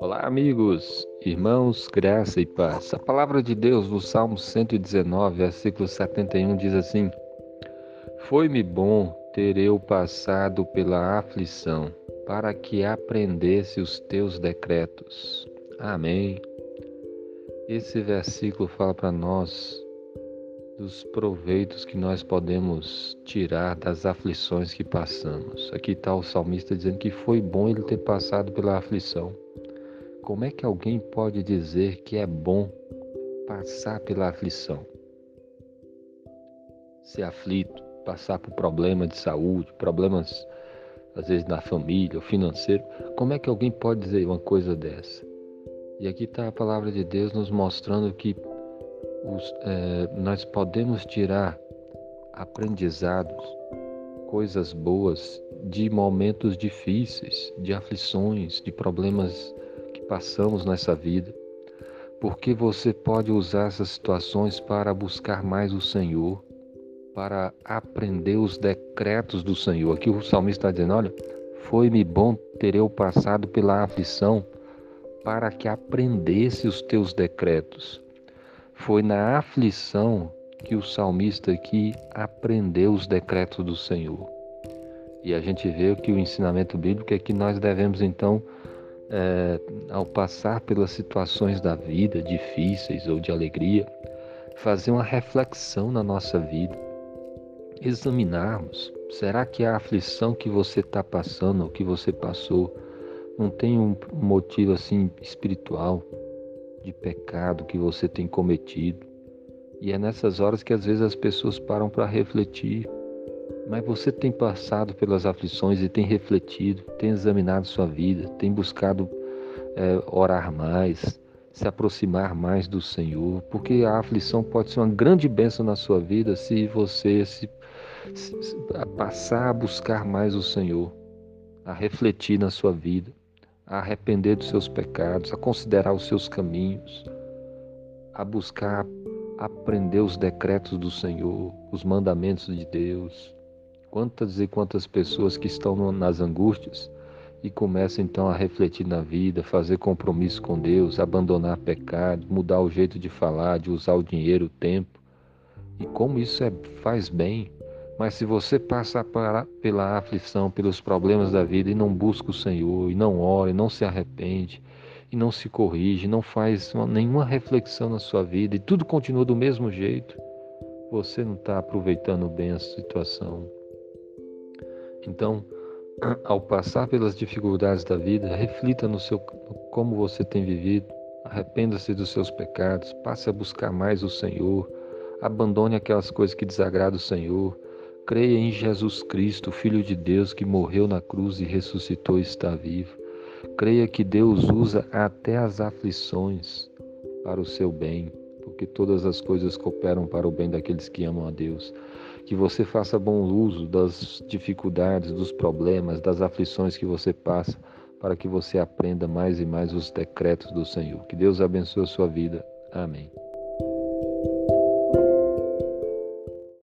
Olá, amigos, irmãos, graça e paz. A palavra de Deus no Salmo 119, versículo 71 diz assim: Foi-me bom ter eu passado pela aflição, para que aprendesse os teus decretos. Amém. Esse versículo fala para nós dos proveitos que nós podemos tirar das aflições que passamos. Aqui está o salmista dizendo que foi bom ele ter passado pela aflição. Como é que alguém pode dizer que é bom passar pela aflição? Ser aflito, passar por problemas de saúde, problemas às vezes na família, financeiro. Como é que alguém pode dizer uma coisa dessa? E aqui está a palavra de Deus nos mostrando que os, é, nós podemos tirar aprendizados, coisas boas de momentos difíceis, de aflições, de problemas passamos nessa vida, porque você pode usar essas situações para buscar mais o Senhor, para aprender os decretos do Senhor. Aqui o salmista está dizendo: olha, foi-me bom ter eu passado pela aflição para que aprendesse os teus decretos. Foi na aflição que o salmista aqui aprendeu os decretos do Senhor. E a gente vê que o ensinamento bíblico é que nós devemos então é, ao passar pelas situações da vida, difíceis ou de alegria, fazer uma reflexão na nossa vida, examinarmos: será que a aflição que você está passando, ou que você passou, não tem um motivo assim espiritual, de pecado que você tem cometido? E é nessas horas que às vezes as pessoas param para refletir mas você tem passado pelas aflições e tem refletido, tem examinado sua vida, tem buscado é, orar mais, se aproximar mais do Senhor, porque a aflição pode ser uma grande bênção na sua vida se você se, se, se passar a buscar mais o Senhor, a refletir na sua vida, a arrepender dos seus pecados, a considerar os seus caminhos, a buscar aprender os decretos do Senhor, os mandamentos de Deus, Quantas e quantas pessoas que estão nas angústias e começam então a refletir na vida, fazer compromisso com Deus, abandonar pecado, mudar o jeito de falar, de usar o dinheiro, o tempo. E como isso é, faz bem. Mas se você passar pela aflição, pelos problemas da vida e não busca o Senhor, e não ora, e não se arrepende, e não se corrige, não faz nenhuma reflexão na sua vida, e tudo continua do mesmo jeito, você não está aproveitando bem a situação. Então, ao passar pelas dificuldades da vida, reflita no seu como você tem vivido, arrependa-se dos seus pecados, passe a buscar mais o Senhor, abandone aquelas coisas que desagradam o Senhor, creia em Jesus Cristo, Filho de Deus, que morreu na cruz e ressuscitou e está vivo. Creia que Deus usa até as aflições para o seu bem, porque todas as coisas cooperam para o bem daqueles que amam a Deus que você faça bom uso das dificuldades, dos problemas, das aflições que você passa, para que você aprenda mais e mais os decretos do Senhor. Que Deus abençoe a sua vida. Amém.